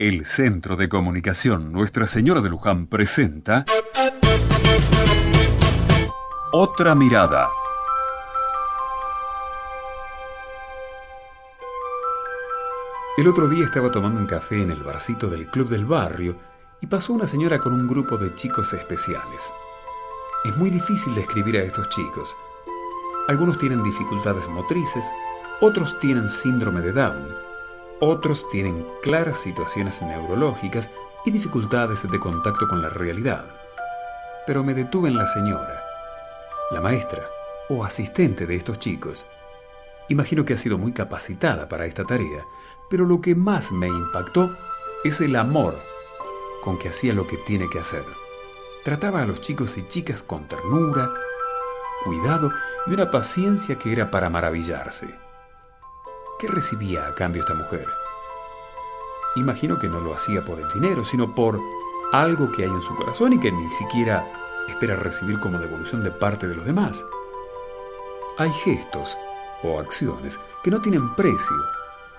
El Centro de Comunicación Nuestra Señora de Luján presenta Otra Mirada. El otro día estaba tomando un café en el barcito del club del barrio y pasó una señora con un grupo de chicos especiales. Es muy difícil describir a estos chicos. Algunos tienen dificultades motrices, otros tienen síndrome de Down, otros tienen claras situaciones neurológicas y dificultades de contacto con la realidad. Pero me detuve en la señora, la maestra o asistente de estos chicos. Imagino que ha sido muy capacitada para esta tarea, pero lo que más me impactó es el amor con que hacía lo que tiene que hacer. Trataba a los chicos y chicas con ternura, cuidado y una paciencia que era para maravillarse. ¿Qué recibía a cambio esta mujer? Imagino que no lo hacía por el dinero, sino por algo que hay en su corazón y que ni siquiera espera recibir como devolución de parte de los demás. Hay gestos o acciones que no tienen precio,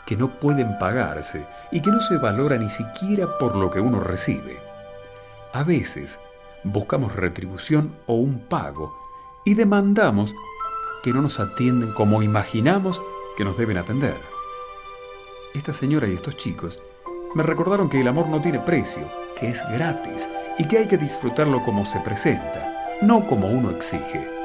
que no pueden pagarse y que no se valora ni siquiera por lo que uno recibe. A veces buscamos retribución o un pago y demandamos que no nos atienden como imaginamos que nos deben atender. Esta señora y estos chicos me recordaron que el amor no tiene precio, que es gratis y que hay que disfrutarlo como se presenta, no como uno exige.